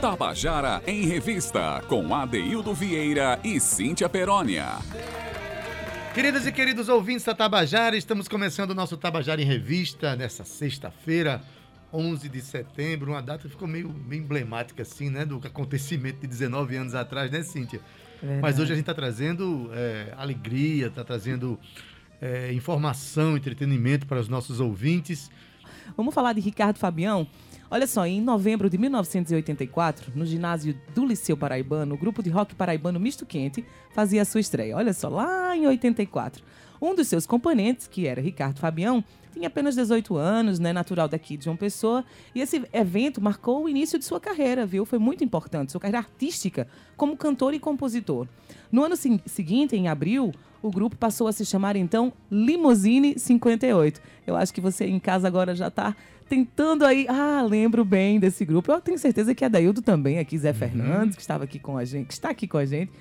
Tabajara em Revista, com Adeildo Vieira e Cíntia Perónia. Queridas e queridos ouvintes da Tabajara, estamos começando o nosso Tabajara em Revista nessa sexta-feira, 11 de setembro, uma data que ficou meio, meio emblemática assim, né, do acontecimento de 19 anos atrás, né, Cíntia? Verdade. Mas hoje a gente está trazendo é, alegria, está trazendo é, informação, entretenimento para os nossos ouvintes. Vamos falar de Ricardo Fabião? Olha só, em novembro de 1984, no ginásio do Liceu Paraibano, o grupo de rock paraibano Misto Quente fazia a sua estreia. Olha só, lá em 84. Um dos seus componentes, que era Ricardo Fabião, tinha apenas 18 anos, né, natural daqui de João Pessoa, e esse evento marcou o início de sua carreira, viu? Foi muito importante, sua carreira artística como cantor e compositor. No ano seguinte, em abril, o grupo passou a se chamar então Limousine 58. Eu acho que você em casa agora já está tentando aí. Ah, lembro bem desse grupo. Eu tenho certeza que a Daildo também, aqui, Zé uhum. Fernandes, que estava aqui com a gente, que está aqui com a gente.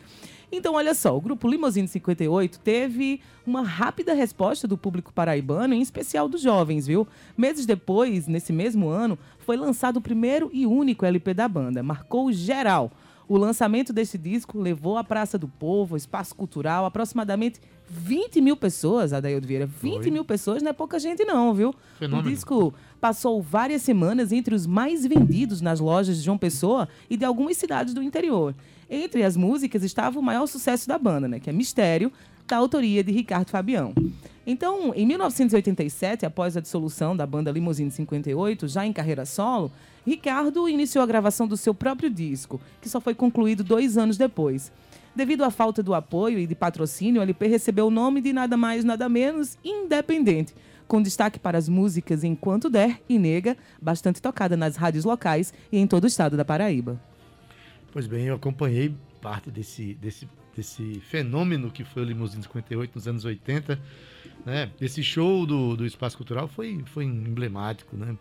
Então, olha só, o grupo Limousine 58 teve uma rápida resposta do público paraibano, em especial dos jovens, viu? Meses depois, nesse mesmo ano, foi lançado o primeiro e único LP da banda. Marcou geral. O lançamento desse disco levou à Praça do Povo, espaço cultural, aproximadamente 20 mil pessoas, Adaildo Vieira. 20 Oi. mil pessoas não é pouca gente, não, viu? Fenômeno. O disco passou várias semanas entre os mais vendidos nas lojas de João Pessoa e de algumas cidades do interior. Entre as músicas estava o maior sucesso da banda, né? Que é Mistério, da autoria de Ricardo Fabião. Então, em 1987, após a dissolução da banda Limousine 58, já em carreira solo, Ricardo iniciou a gravação do seu próprio disco, que só foi concluído dois anos depois. Devido à falta do apoio e de patrocínio, o LP recebeu o nome de nada mais, nada menos Independente, com destaque para as músicas Enquanto Der e Nega, bastante tocada nas rádios locais e em todo o estado da Paraíba. Pois bem, eu acompanhei parte desse, desse, desse fenômeno que foi o Limousine 58 nos anos 80. Né? Esse show do, do Espaço Cultural foi, foi emblemático, né?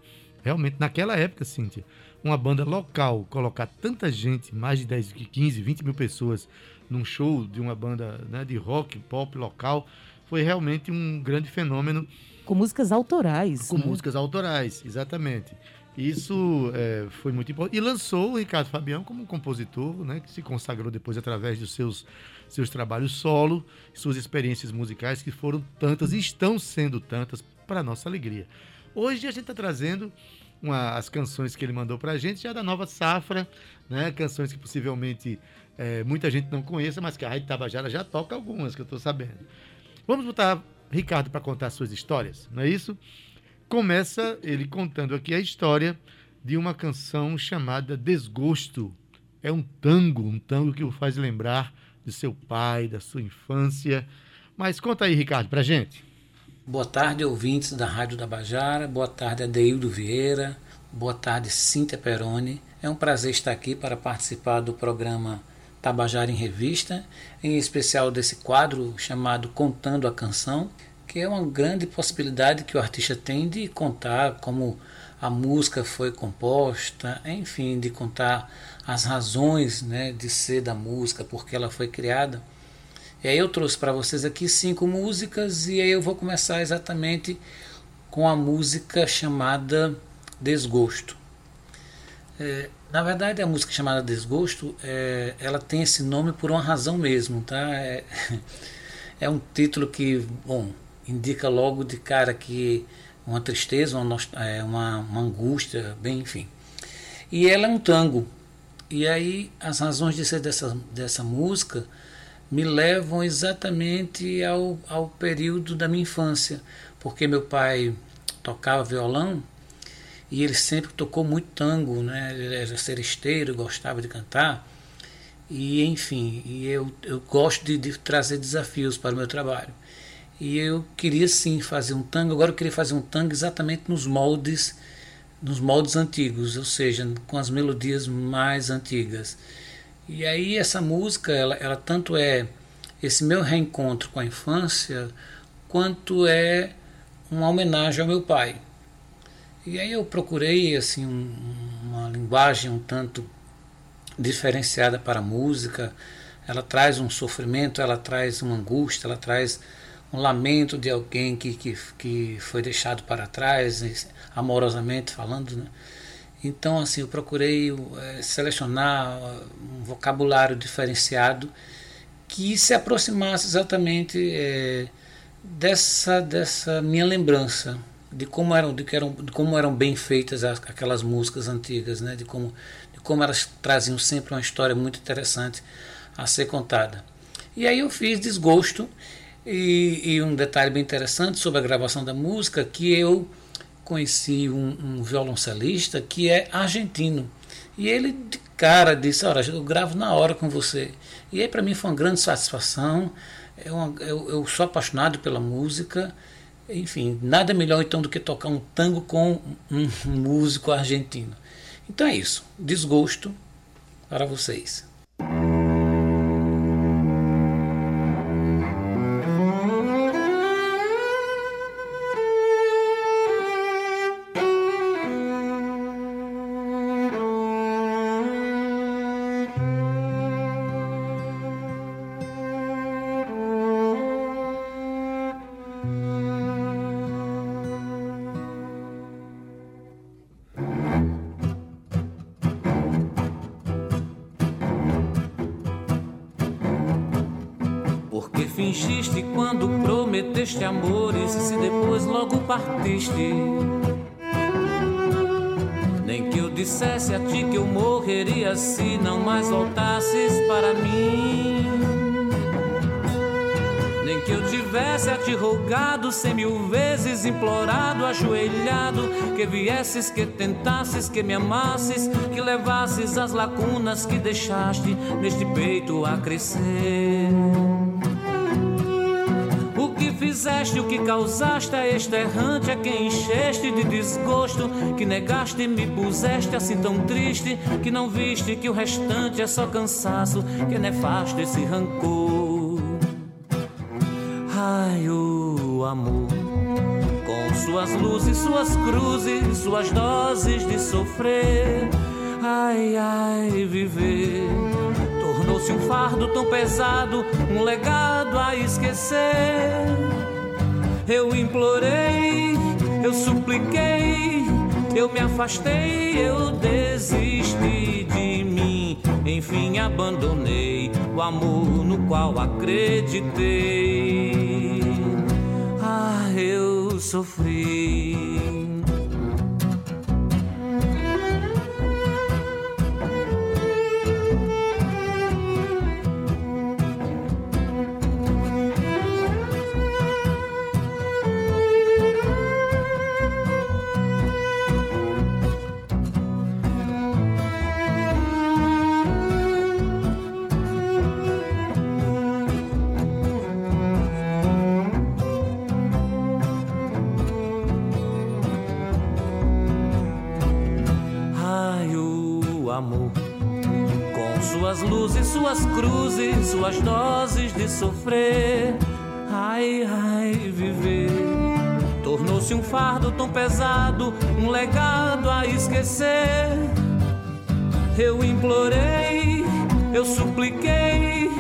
Realmente, naquela época, Cíntia, uma banda local colocar tanta gente, mais de 10, 15, 20 mil pessoas, num show de uma banda né, de rock, pop local, foi realmente um grande fenômeno. Com músicas autorais. Com né? músicas autorais, exatamente. Isso é, foi muito importante. E lançou o Ricardo Fabião como compositor, né, que se consagrou depois através dos seus, seus trabalhos solo, suas experiências musicais, que foram tantas e estão sendo tantas para nossa alegria. Hoje a gente está trazendo uma, as canções que ele mandou para a gente, já da nova safra, né? Canções que possivelmente é, muita gente não conheça, mas que a Rádio Tabajara já toca algumas, que eu estou sabendo. Vamos botar Ricardo para contar suas histórias, não é isso? Começa ele contando aqui a história de uma canção chamada Desgosto. É um tango, um tango que o faz lembrar de seu pai, da sua infância. Mas conta aí, Ricardo, para gente. Boa tarde, ouvintes da Rádio da Bajara. Boa tarde, Adeildo Vieira. Boa tarde, Cíntia Peroni. É um prazer estar aqui para participar do programa Tabajara em Revista, em especial desse quadro chamado Contando a Canção, que é uma grande possibilidade que o artista tem de contar como a música foi composta, enfim, de contar as razões né, de ser da música, porque ela foi criada. E aí eu trouxe para vocês aqui cinco músicas e aí eu vou começar exatamente com a música chamada Desgosto. É, na verdade, a música chamada Desgosto, é, ela tem esse nome por uma razão mesmo, tá? É, é um título que, bom, indica logo de cara que uma tristeza, uma, é, uma, uma angústia, bem, enfim. E ela é um tango. E aí as razões de ser dessa, dessa música me levam exatamente ao, ao período da minha infância, porque meu pai tocava violão e ele sempre tocou muito tango, né? Ele era seresteiro, gostava de cantar. E enfim, e eu, eu gosto de, de trazer desafios para o meu trabalho. E eu queria sim fazer um tango, agora eu queria fazer um tango exatamente nos moldes nos moldes antigos, ou seja, com as melodias mais antigas. E aí essa música, ela, ela tanto é esse meu reencontro com a infância, quanto é uma homenagem ao meu pai. E aí eu procurei assim um, uma linguagem um tanto diferenciada para a música. Ela traz um sofrimento, ela traz uma angústia, ela traz um lamento de alguém que, que, que foi deixado para trás, amorosamente falando. Né? Então, assim, eu procurei é, selecionar um vocabulário diferenciado que se aproximasse exatamente é, dessa, dessa minha lembrança de como eram, de, eram, de como eram bem feitas as, aquelas músicas antigas, né? de, como, de como elas traziam sempre uma história muito interessante a ser contada. E aí eu fiz Desgosto, e, e um detalhe bem interessante sobre a gravação da música, que eu conheci um, um violoncelista que é argentino. E ele de cara disse, olha, eu gravo na hora com você. E aí para mim foi uma grande satisfação. Eu, eu, eu, sou apaixonado pela música. Enfim, nada melhor então do que tocar um tango com um músico argentino. Então é isso. Desgosto para vocês. Amores se depois logo partiste. Nem que eu dissesse a ti que eu morreria se não mais voltasses para mim. Nem que eu tivesse a te rogado cem mil vezes, implorado, ajoelhado, que viesses, que tentasses, que me amasses, que levasses as lacunas que deixaste neste peito a crescer fizeste, o que causaste a este errante, a quem encheste de desgosto, que negaste e me puseste assim tão triste, que não viste que o restante é só cansaço, que nefasto esse rancor. Ai, o amor, com suas luzes, suas cruzes, suas doses de sofrer. Ai, ai, viver tornou-se um fardo tão pesado, um legado a esquecer. Eu implorei, eu supliquei, eu me afastei, eu desisti de mim. Enfim, abandonei o amor no qual acreditei. Ah, eu sofri. Sofrer. Ai, ai, viver. Tornou-se um fardo tão pesado, um legado a esquecer. Eu implorei, eu supliquei,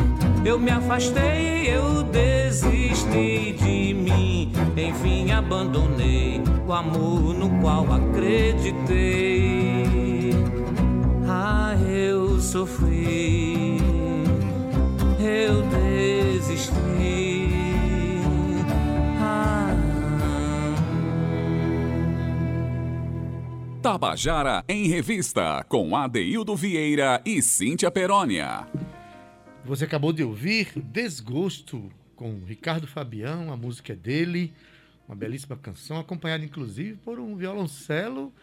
eu me afastei, eu desisti de mim. Enfim, abandonei o amor no qual acreditei. Ah, eu sofri Tabajara em Revista, com Adeildo Vieira e Cíntia Perónia. Você acabou de ouvir Desgosto com Ricardo Fabião, a música é dele, uma belíssima canção, acompanhada inclusive por um violoncelo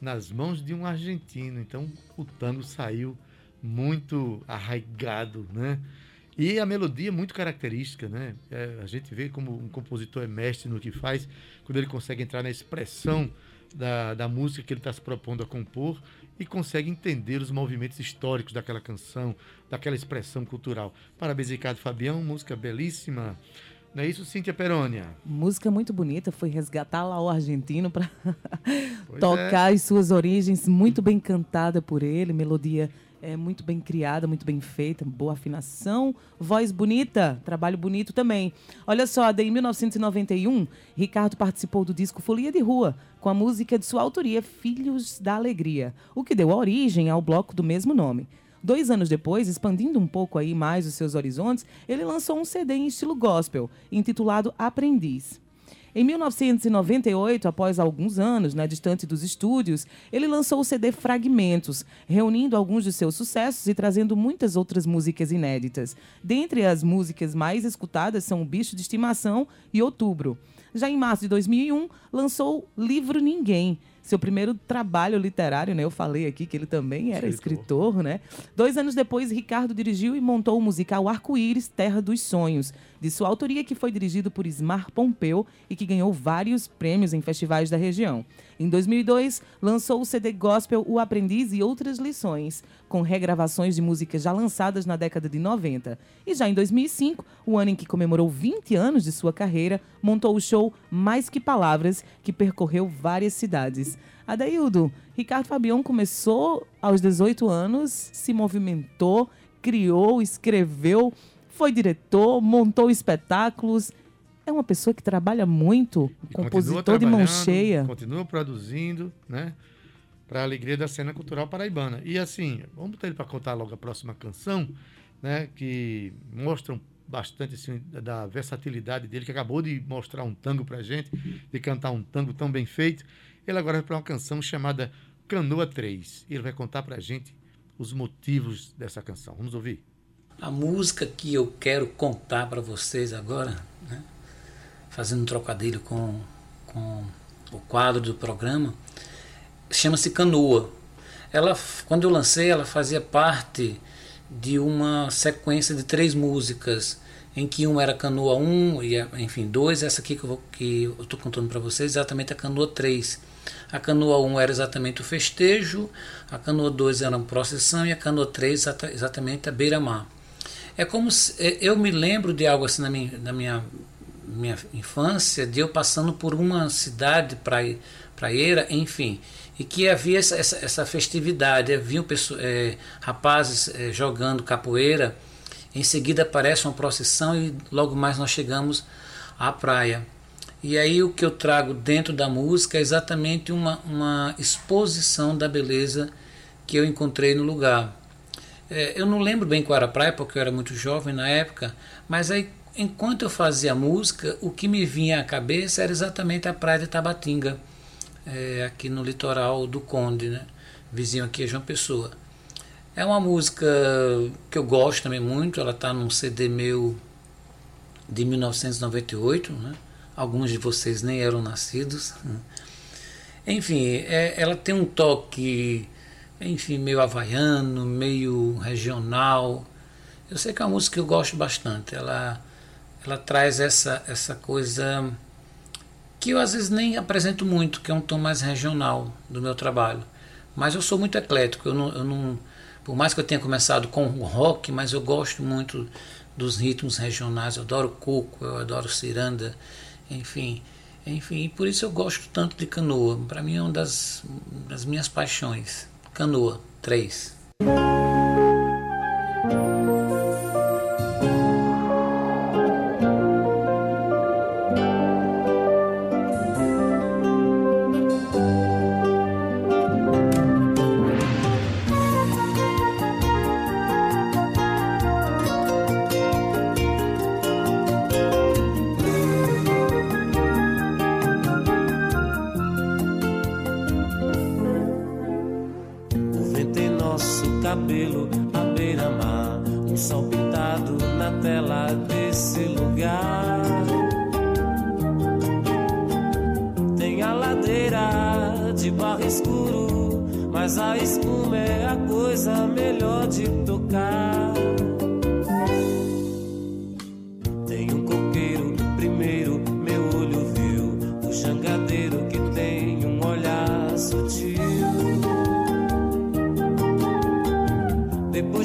nas mãos de um argentino. Então o tango saiu muito arraigado, né? E a melodia é muito característica, né? É, a gente vê como um compositor é mestre no que faz, quando ele consegue entrar na expressão da, da música que ele está se propondo a compor e consegue entender os movimentos históricos daquela canção, daquela expressão cultural. Parabéns, Ricardo Fabião, música belíssima. Não é isso, Cíntia Perônia? Música muito bonita, foi resgatar lá o argentino para tocar é. as suas origens, muito bem cantada por ele, melodia é muito bem criada, muito bem feita, boa afinação, voz bonita, trabalho bonito também. Olha só, em 1991, Ricardo participou do disco Folia de Rua, com a música de sua autoria Filhos da Alegria, o que deu origem ao bloco do mesmo nome. Dois anos depois, expandindo um pouco aí mais os seus horizontes, ele lançou um CD em estilo gospel, intitulado Aprendiz. Em 1998, após alguns anos, né, distante dos estúdios, ele lançou o CD Fragmentos, reunindo alguns de seus sucessos e trazendo muitas outras músicas inéditas. Dentre as músicas mais escutadas são O Bicho de Estimação e Outubro. Já em março de 2001, lançou Livro Ninguém, seu primeiro trabalho literário, né? Eu falei aqui que ele também era escritor, escritor né? Dois anos depois, Ricardo dirigiu e montou o musical Arco-Íris, Terra dos Sonhos, de sua autoria que foi dirigido por Ismar Pompeu e que ganhou vários prêmios em festivais da região. Em 2002, lançou o CD Gospel O Aprendiz e Outras Lições, com regravações de músicas já lançadas na década de 90. E já em 2005, o ano em que comemorou 20 anos de sua carreira, montou o show Mais Que Palavras, que percorreu várias cidades. Adaildo, Ricardo Fabião começou aos 18 anos, se movimentou, criou, escreveu, foi diretor, montou espetáculos. É uma pessoa que trabalha muito, e compositor de mão cheia. Continua produzindo, né? Para a alegria da cena cultural paraibana. E assim, vamos botar ele para contar logo a próxima canção, né? Que mostram bastante assim, da versatilidade dele, que acabou de mostrar um tango para gente, de cantar um tango tão bem feito. Ele agora vai para uma canção chamada Canoa 3. Ele vai contar para gente os motivos dessa canção. Vamos ouvir? A música que eu quero contar para vocês agora, né, fazendo um trocadilho com, com o quadro do programa, chama-se Canoa. Ela, quando eu lancei, ela fazia parte de uma sequência de três músicas, em que uma era Canoa 1 e, enfim, dois, essa aqui que eu estou contando para vocês, exatamente a Canoa 3. A Canoa 1 era exatamente o festejo, a Canoa 2 era uma procissão e a Canoa 3 exatamente a beira-mar. É como se, é, eu me lembro de algo assim na minha, na minha, minha infância, de eu passando por uma cidade praieira, enfim, e que havia essa, essa, festividade, havia é, rapazes é, jogando capoeira, em seguida aparece uma procissão e logo mais nós chegamos à praia. E aí o que eu trago dentro da música é exatamente uma, uma exposição da beleza que eu encontrei no lugar. É, eu não lembro bem qual era a praia, porque eu era muito jovem na época, mas aí, enquanto eu fazia música, o que me vinha à cabeça era exatamente a praia de Tabatinga, é, aqui no litoral do Conde, né? vizinho aqui é João Pessoa. É uma música que eu gosto também muito, ela está num CD meu de 1998, né? alguns de vocês nem eram nascidos. Né? Enfim, é, ela tem um toque enfim, meio havaiano, meio regional. Eu sei que é uma música que eu gosto bastante. Ela, ela traz essa, essa coisa que eu às vezes nem apresento muito, que é um tom mais regional do meu trabalho. Mas eu sou muito eclético. Eu não, eu não, por mais que eu tenha começado com rock, mas eu gosto muito dos ritmos regionais. Eu adoro coco, eu adoro ciranda, enfim. Enfim, por isso eu gosto tanto de canoa. Para mim é uma das, das minhas paixões. Canoa 3. O cabelo à beira-mar. Um sol pintado na tela desse lugar. Tem a ladeira de barro escuro. Mas a espuma é a coisa melhor de tocar.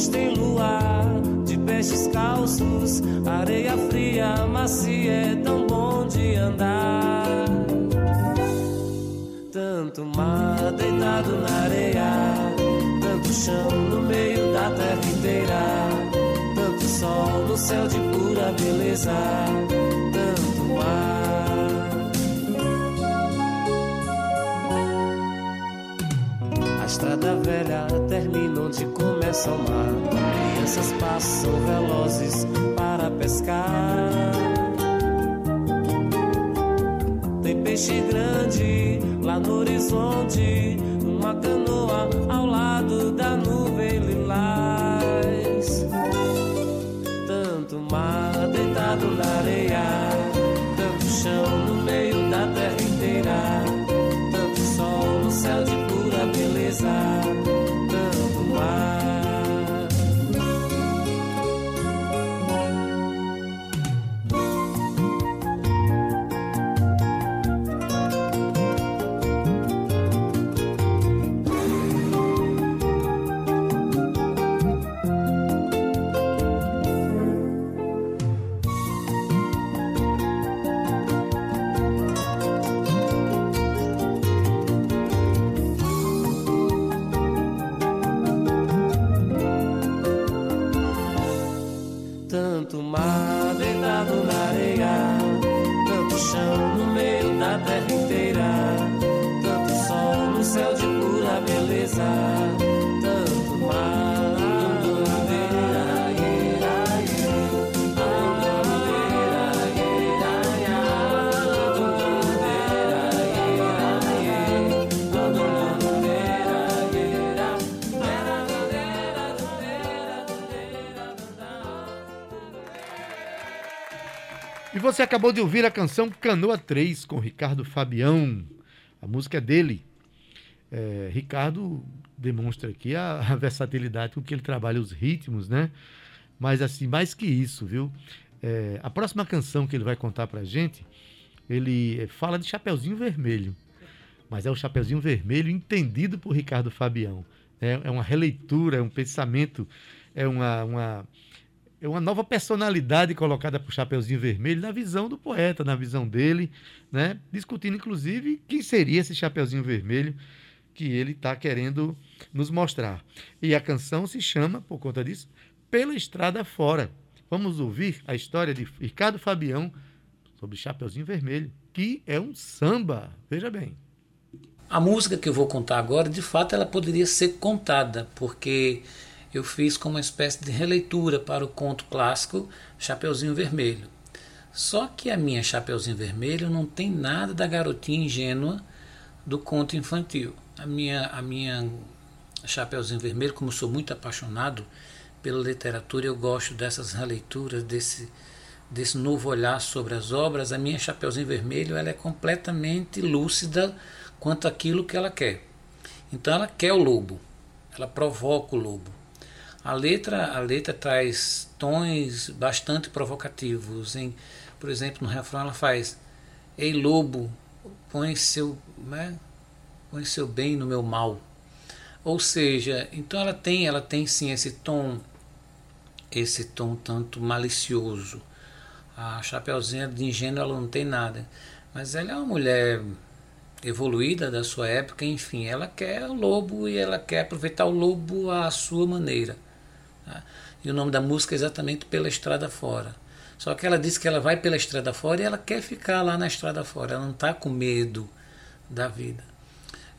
luz tem luar, de pés descalços, areia fria, macia, é tão bom de andar. Tanto mar deitado na areia, tanto chão no meio da terra inteira, tanto sol no céu de pura beleza, tanto mar. estrada velha termina onde começa o mar. Crianças passam velozes para pescar. Tem peixe grande lá no horizonte, uma canoa ao lado da nuvem Tanto mar deitado E você acabou de ouvir a canção Canoa 3 com Ricardo Fabião. A música é dele. É, Ricardo demonstra aqui a, a, versatilidade com que ele trabalha os ritmos, né? Mas assim, mais que isso, viu? É, a próxima canção que ele vai contar pra gente, ele fala de Chapeuzinho Vermelho. Mas é o Chapeuzinho Vermelho entendido por Ricardo Fabião. É, é uma releitura, é um pensamento, é uma, uma é uma nova personalidade colocada para o Chapeuzinho Vermelho na visão do poeta, na visão dele, né? discutindo inclusive quem seria esse Chapeuzinho Vermelho que ele está querendo nos mostrar. E a canção se chama, por conta disso, Pela Estrada Fora. Vamos ouvir a história de Ricardo Fabião sobre Chapeuzinho Vermelho, que é um samba. Veja bem. A música que eu vou contar agora, de fato, ela poderia ser contada, porque eu fiz como uma espécie de releitura para o conto clássico Chapeuzinho Vermelho. Só que a minha Chapeuzinho Vermelho não tem nada da garotinha ingênua do conto infantil. A minha, a minha Chapeuzinho Vermelho, como sou muito apaixonado pela literatura, eu gosto dessas releituras, desse, desse novo olhar sobre as obras. A minha Chapeuzinho Vermelho ela é completamente lúcida quanto àquilo que ela quer. Então ela quer o lobo, ela provoca o lobo. A letra, a letra traz tons bastante provocativos. Em, por exemplo, no refrão ela faz: Ei lobo, põe seu, né, põe seu bem no meu mal. Ou seja, então ela tem, ela tem sim esse tom, esse tom tanto malicioso. A Chapeuzinha de ingênua ela não tem nada, mas ela é uma mulher evoluída da sua época, enfim, ela quer o lobo e ela quer aproveitar o lobo à sua maneira. Tá? E o nome da música é exatamente Pela Estrada Fora. Só que ela disse que ela vai pela estrada fora e ela quer ficar lá na estrada fora, ela não está com medo da vida.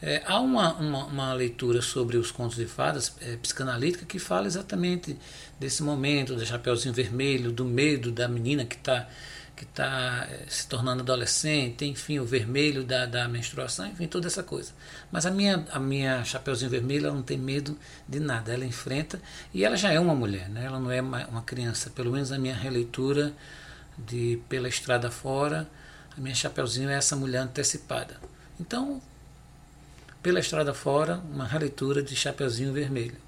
É, há uma, uma, uma, leitura sobre os contos de fadas é, psicanalítica que fala exatamente desse momento, do Chapeuzinho Vermelho, do medo da menina que está que está eh, se tornando adolescente, enfim, o vermelho da, da menstruação, enfim, toda essa coisa. Mas a minha, a minha Chapeuzinho Vermelho, ela não tem medo de nada, ela enfrenta, e ela já é uma mulher, né? ela não é uma, uma criança, pelo menos a minha releitura de Pela Estrada Fora, a minha Chapeuzinho é essa mulher antecipada. Então, Pela Estrada Fora, uma releitura de Chapeuzinho Vermelho.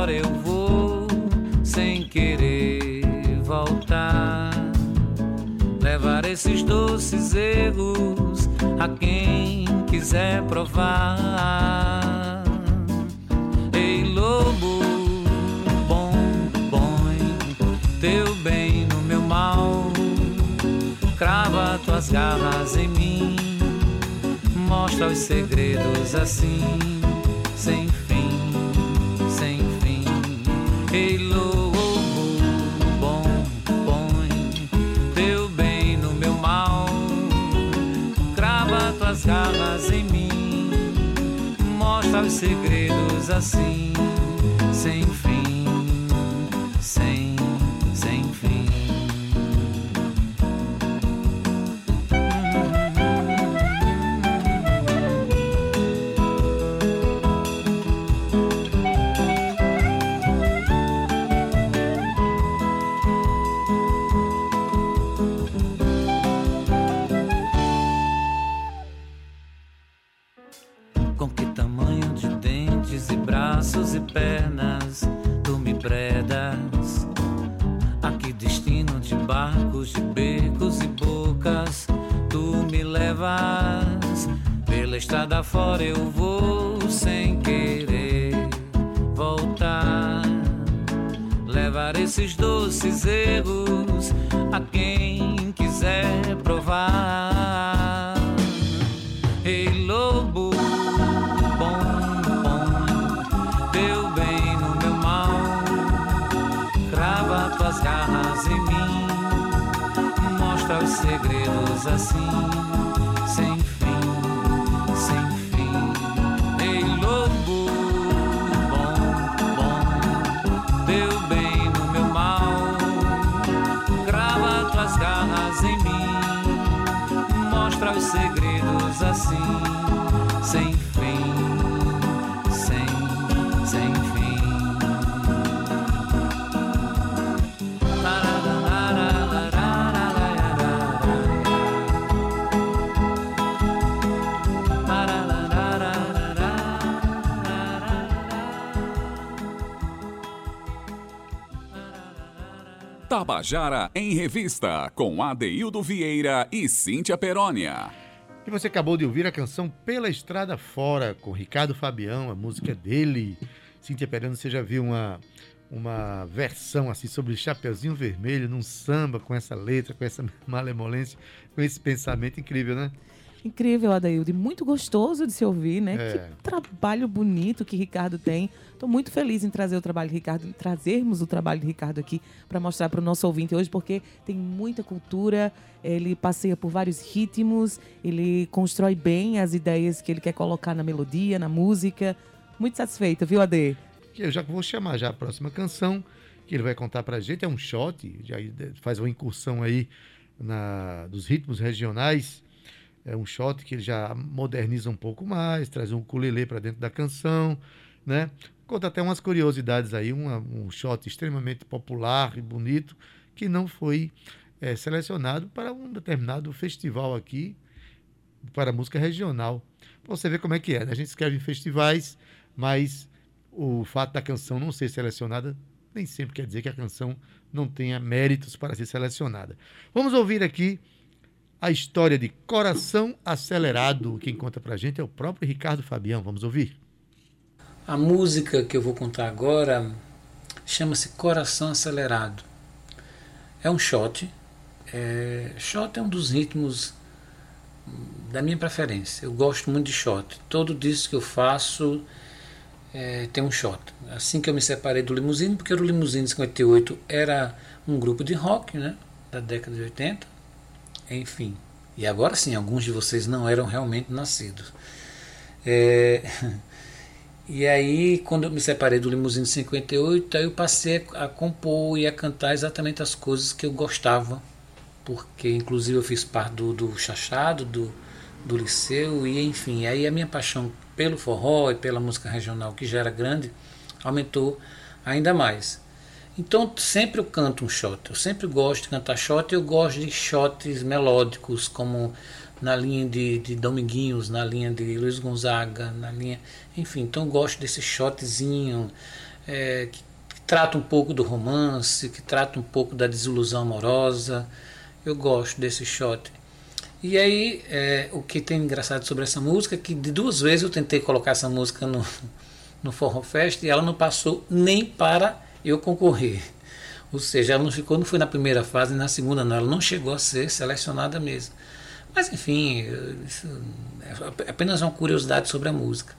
Fora eu vou sem querer voltar. Levar esses doces erros a quem quiser provar. Ei, lobo, bom, põe teu bem no meu mal. Crava tuas garras em mim, mostra os segredos assim, Ei, lobo, bom, põe teu bem no meu mal. Crava tuas garras em mim, mostra os segredos assim, sem fim, me bredas? A que destino de barcos, de becos e bocas tu me levas? Pela estrada fora eu vou sem querer voltar. Levar esses doces erros a quem quiser provar. Segredos assim, sem fim, sem fim. Ei, lobo, bom, bom, teu bem no meu mal. Crava tuas garras em mim, mostra os segredos assim, Tabajara em Revista, com Adeildo Vieira e Cíntia Perónia. E você acabou de ouvir a canção Pela Estrada Fora, com Ricardo Fabião, a música dele. Cíntia Perano, você já viu uma, uma versão assim sobre Chapeuzinho Vermelho, num samba, com essa letra, com essa malemolência, com esse pensamento incrível, né? Incrível, Adaildo. E muito gostoso de se ouvir, né? É. Que trabalho bonito que Ricardo tem. Estou muito feliz em trazer o trabalho de Ricardo, em trazermos o trabalho de Ricardo aqui para mostrar para o nosso ouvinte hoje, porque tem muita cultura, ele passeia por vários ritmos, ele constrói bem as ideias que ele quer colocar na melodia, na música. Muito satisfeita, viu, Ade? Eu já vou chamar já a próxima canção, que ele vai contar pra gente, é um shot, já faz uma incursão aí na, dos ritmos regionais. É um shot que ele já moderniza um pouco mais, traz um ukulele para dentro da canção, né? Conta até umas curiosidades aí, uma, um shot extremamente popular e bonito que não foi é, selecionado para um determinado festival aqui para música regional. Pra você ver como é que é, né? A gente escreve em festivais, mas o fato da canção não ser selecionada nem sempre quer dizer que a canção não tenha méritos para ser selecionada. Vamos ouvir aqui a história de Coração Acelerado. Quem conta pra gente é o próprio Ricardo Fabião. Vamos ouvir. A música que eu vou contar agora chama-se Coração Acelerado. É um shot. É, shot é um dos ritmos da minha preferência. Eu gosto muito de shot. Todo disco que eu faço é, tem um shot. Assim que eu me separei do Limousine, porque o Limousine 58 era um grupo de rock, né? Da década de 80. Enfim. E agora sim, alguns de vocês não eram realmente nascidos. É, e aí, quando eu me separei do Limousine 58, aí eu passei a compor e a cantar exatamente as coisas que eu gostava. Porque, inclusive, eu fiz parte do, do Chachado, do, do Liceu, e enfim. Aí a minha paixão pelo forró e pela música regional, que já era grande, aumentou ainda mais. Então sempre eu canto um shot. Eu sempre gosto de cantar shot. Eu gosto de shots melódicos, como na linha de, de Dominguinhos, na linha de Luiz Gonzaga, na linha. Enfim, então gosto desse shotzinho é, que, que trata um pouco do romance, que trata um pouco da desilusão amorosa. Eu gosto desse shot. E aí, é, o que tem engraçado sobre essa música é que de duas vezes eu tentei colocar essa música no, no Forró Fest e ela não passou nem para eu concorrer. Ou seja, ela não ficou, não foi na primeira fase, na segunda não, ela não chegou a ser selecionada mesmo. Mas enfim, isso é apenas uma curiosidade sobre a música.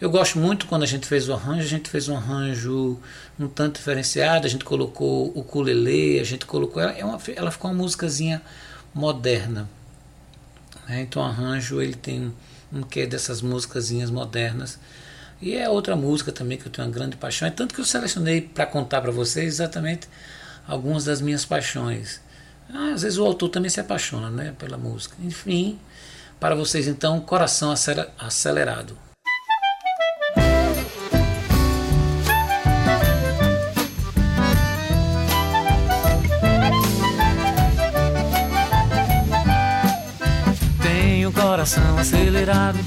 Eu gosto muito quando a gente fez o arranjo, a gente fez um arranjo um tanto diferenciado, a gente colocou o ukulele, a gente colocou. Ela, é uma, ela ficou uma músicazinha moderna. Né? Então o arranjo ele tem um quê dessas músicasinhas modernas. E é outra música também que eu tenho uma grande paixão. É tanto que eu selecionei para contar para vocês exatamente algumas das minhas paixões. Ah, às vezes o autor também se apaixona né, pela música. Enfim, para vocês então, Coração Acelerado. coração acelerado,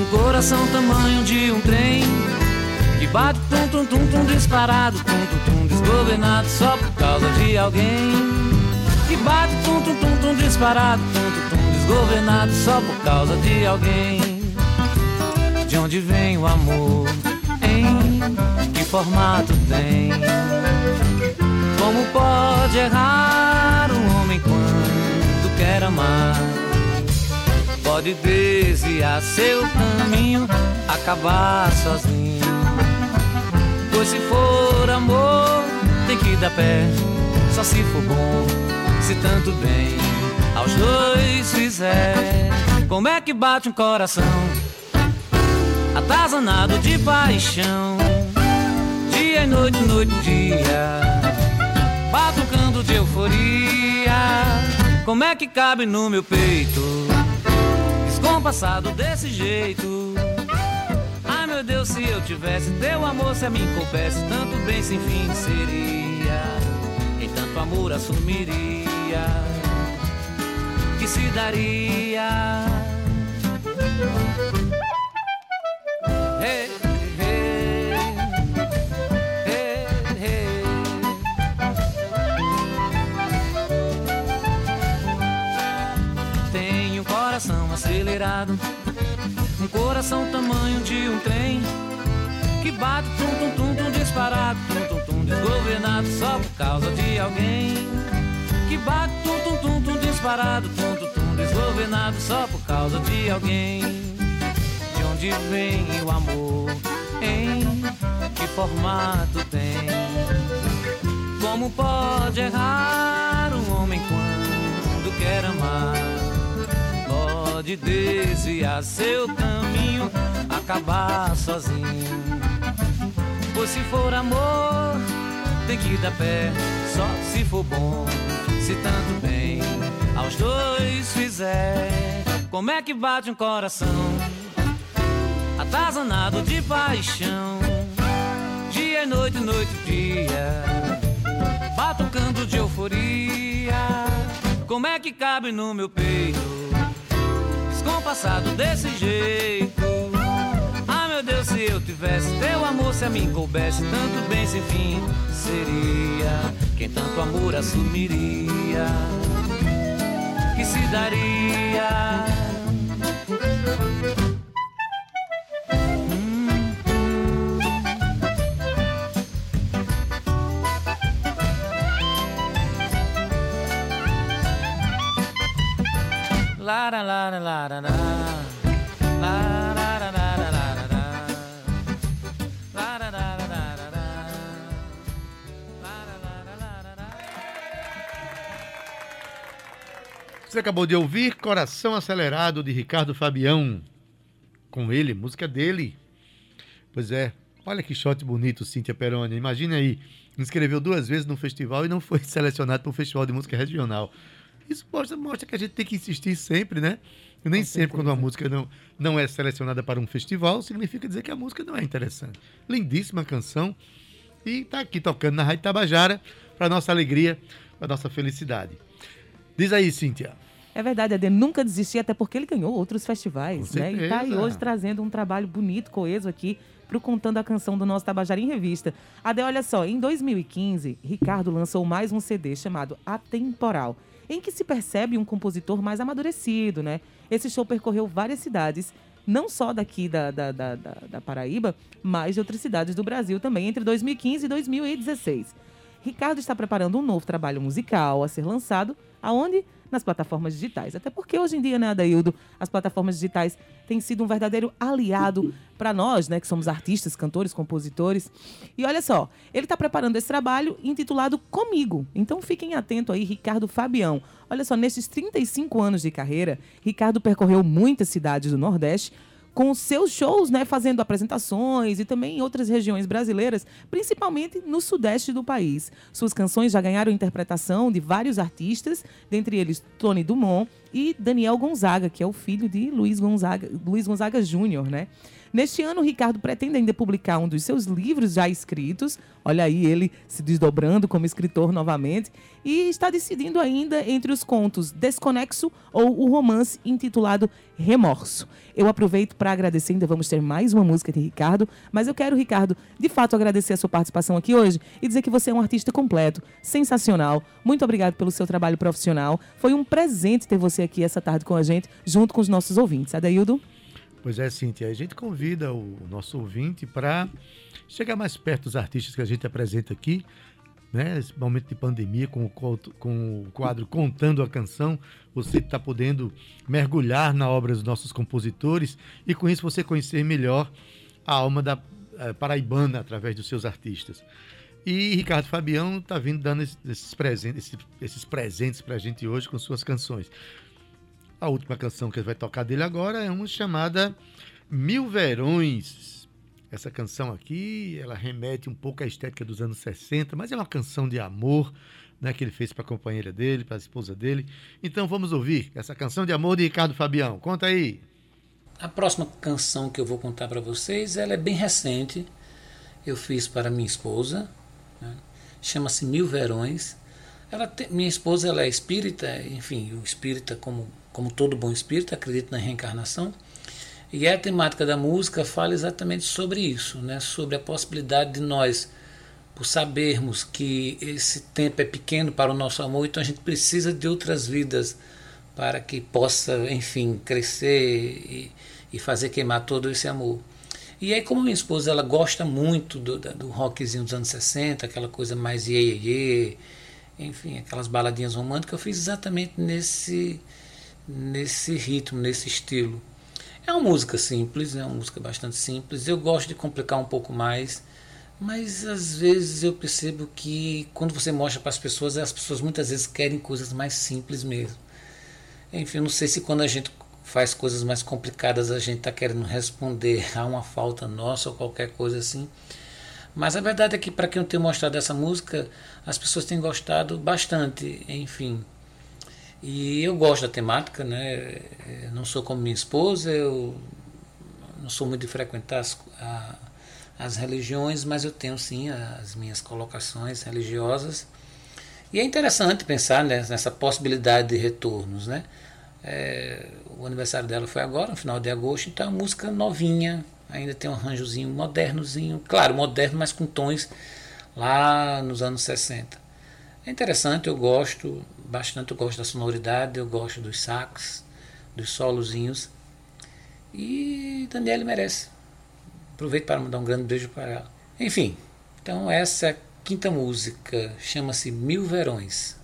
um coração tamanho de um trem que bate tum tum tum tum disparado, tum tum tum desgovernado só por causa de alguém. Que bate tum tum tum tum disparado, tum tum tum desgovernado só por causa de alguém. De onde vem o amor? Em que formato tem? Como pode errar um homem quando quer amar? Pode desviar seu caminho, acabar sozinho. Pois se for amor, tem que dar pé, só se for bom, se tanto bem aos dois fizer. Como é que bate um coração atazanado de paixão, dia e noite, noite dia, batucando de euforia. Como é que cabe no meu peito? Passado desse jeito. Ai meu Deus, se eu tivesse teu amor, se a mim coubesse, tanto bem sem fim seria. Em tanto amor assumiria que se daria. Acelerado. Um coração tamanho de um trem que bate tum tum tum tum disparado, tum tum tum desgovernado só por causa de alguém. Que bate tum tum tum tum disparado, tum tum tum desgovernado só por causa de alguém. De onde vem o amor? Em que formato tem? Como pode errar um homem quando quer amar? Pode desviar seu caminho, acabar sozinho. Pois se for amor, tem que dar pé, só se for bom, se tanto bem aos dois fizer. Como é que bate um coração atazanado de paixão? Dia e noite, noite e dia, batucando de euforia. Como é que cabe no meu peito? Descompassado desse jeito. Ah, meu Deus, se eu tivesse teu amor, se a mim coubesse tanto bem sem fim, seria quem tanto amor assumiria, que se daria. Acabou de ouvir Coração Acelerado de Ricardo Fabião. Com ele, música dele. Pois é, olha que shot bonito, Cíntia Peroni. Imagine aí, inscreveu duas vezes no festival e não foi selecionado para o Festival de Música Regional. Isso mostra, mostra que a gente tem que insistir sempre, né? E nem sempre quando uma música não, não é selecionada para um festival, significa dizer que a música não é interessante. Lindíssima canção. E está aqui tocando na Rádio Tabajara, para nossa alegria, para nossa felicidade. Diz aí, Cíntia. É verdade, Ade, nunca desistir, até porque ele ganhou outros festivais, né? E tá aí hoje trazendo um trabalho bonito, coeso aqui pro Contando a Canção do nosso Tabajara em Revista. Ade, olha só, em 2015, Ricardo lançou mais um CD chamado Atemporal, em que se percebe um compositor mais amadurecido, né? Esse show percorreu várias cidades, não só daqui da, da, da, da, da Paraíba, mas de outras cidades do Brasil também, entre 2015 e 2016. Ricardo está preparando um novo trabalho musical a ser lançado, aonde? Nas plataformas digitais. Até porque hoje em dia, né, Adaildo, as plataformas digitais têm sido um verdadeiro aliado para nós, né, que somos artistas, cantores, compositores. E olha só, ele está preparando esse trabalho intitulado Comigo. Então fiquem atentos aí, Ricardo Fabião. Olha só, nesses 35 anos de carreira, Ricardo percorreu muitas cidades do Nordeste, com seus shows, né, fazendo apresentações e também em outras regiões brasileiras, principalmente no sudeste do país. Suas canções já ganharam interpretação de vários artistas, dentre eles Tony Dumont e Daniel Gonzaga, que é o filho de Luiz Gonzaga, Luiz Gonzaga Júnior, né? Neste ano, Ricardo pretende ainda publicar um dos seus livros já escritos. Olha aí ele se desdobrando como escritor novamente. E está decidindo ainda entre os contos Desconexo ou o romance intitulado Remorso. Eu aproveito para agradecer, ainda vamos ter mais uma música de Ricardo, mas eu quero, Ricardo, de fato agradecer a sua participação aqui hoje e dizer que você é um artista completo, sensacional. Muito obrigado pelo seu trabalho profissional. Foi um presente ter você aqui essa tarde com a gente, junto com os nossos ouvintes. Adaildo? Pois é, Cíntia, a gente convida o nosso ouvinte para chegar mais perto dos artistas que a gente apresenta aqui, né? Esse momento de pandemia, com o, co- com o quadro Contando a Canção, você está podendo mergulhar na obra dos nossos compositores e com isso você conhecer melhor a alma da eh, paraibana através dos seus artistas. E Ricardo Fabião está vindo dando esses, esses presentes, esses, esses presentes para a gente hoje com suas canções. A última canção que ele vai tocar dele agora é uma chamada Mil Verões. Essa canção aqui, ela remete um pouco à estética dos anos 60, mas é uma canção de amor, né, que ele fez para a companheira dele, para a esposa dele. Então vamos ouvir essa canção de amor de Ricardo Fabião. Conta aí. A próxima canção que eu vou contar para vocês, ela é bem recente. Eu fiz para minha esposa, né? chama-se Mil Verões. Ela tem- minha esposa ela é espírita, enfim, o espírita como como todo bom espírita acredita na reencarnação. E a temática da música fala exatamente sobre isso, né? Sobre a possibilidade de nós, por sabermos que esse tempo é pequeno para o nosso amor, então a gente precisa de outras vidas para que possa, enfim, crescer e, e fazer queimar todo esse amor. E aí, como minha esposa ela gosta muito do, do rockzinho dos anos 60, aquela coisa mais iê, iê, iê, enfim, aquelas baladinhas românticas, eu fiz exatamente nesse, nesse ritmo, nesse estilo. É uma música simples, é uma música bastante simples. Eu gosto de complicar um pouco mais, mas às vezes eu percebo que quando você mostra para as pessoas, as pessoas muitas vezes querem coisas mais simples mesmo. Enfim, não sei se quando a gente faz coisas mais complicadas a gente está querendo responder a uma falta nossa ou qualquer coisa assim. Mas a verdade é que para quem eu tenho mostrado essa música, as pessoas têm gostado bastante, enfim. E eu gosto da temática, né? Não sou como minha esposa, eu não sou muito de frequentar as, a- as religiões, mas eu tenho sim as minhas colocações religiosas. E é interessante pensar né, nessa possibilidade de retornos, né? É, o aniversário dela foi agora, no final de agosto, então é música novinha, ainda tem um arranjozinho modernozinho, claro, moderno, mas com tons lá nos anos 60. É interessante, eu gosto bastante, eu gosto da sonoridade, eu gosto dos sax, dos solozinhos. E Daniele merece. Aproveito para mandar um grande beijo para ela. Enfim, então essa é quinta música, chama-se Mil Verões.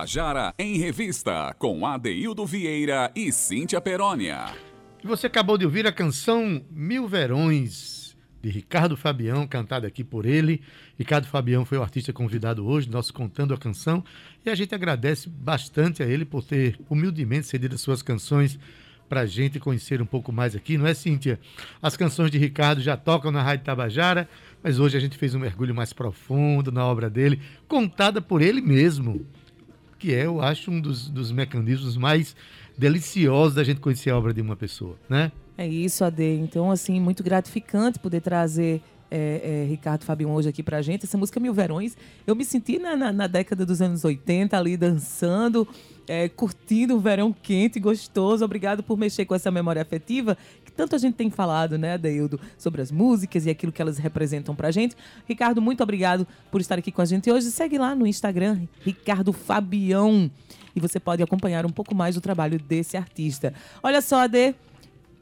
Tabajara em Revista, com Adeildo Vieira e Cíntia Perónia. Você acabou de ouvir a canção Mil Verões, de Ricardo Fabião, cantada aqui por ele. Ricardo Fabião foi o artista convidado hoje, nosso Contando a Canção, e a gente agradece bastante a ele por ter humildemente cedido as suas canções para a gente conhecer um pouco mais aqui, não é, Cíntia? As canções de Ricardo já tocam na Rádio Tabajara, mas hoje a gente fez um mergulho mais profundo na obra dele, contada por ele mesmo, que é, eu acho, um dos, dos mecanismos mais deliciosos da gente conhecer a obra de uma pessoa, né? É isso, Ade. Então, assim, muito gratificante poder trazer é, é, Ricardo Fabião hoje aqui pra gente. Essa música Mil Verões, eu me senti na, na, na década dos anos 80 ali dançando, é, curtindo o verão quente e gostoso. Obrigado por mexer com essa memória afetiva tanto a gente tem falado, né, Adeildo, sobre as músicas e aquilo que elas representam pra gente. Ricardo, muito obrigado por estar aqui com a gente hoje. Segue lá no Instagram, Ricardo Fabião. E você pode acompanhar um pouco mais do trabalho desse artista. Olha só, Ade,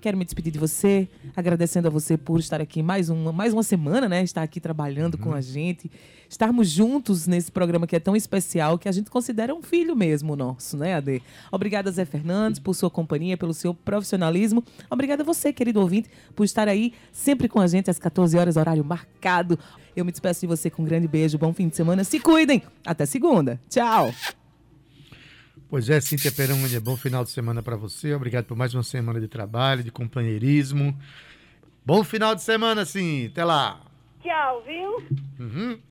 Quero me despedir de você, agradecendo a você por estar aqui mais uma, mais uma semana, né? Estar aqui trabalhando uhum. com a gente, estarmos juntos nesse programa que é tão especial, que a gente considera um filho mesmo nosso, né, Ade? Obrigada, Zé Fernandes, por sua companhia, pelo seu profissionalismo. Obrigada a você, querido ouvinte, por estar aí sempre com a gente às 14 horas, horário marcado. Eu me despeço de você com um grande beijo, bom fim de semana. Se cuidem! Até segunda. Tchau! Pois é, Cíntia Perônia, bom final de semana para você. Obrigado por mais uma semana de trabalho, de companheirismo. Bom final de semana, sim. Até lá. Tchau, viu? Uhum.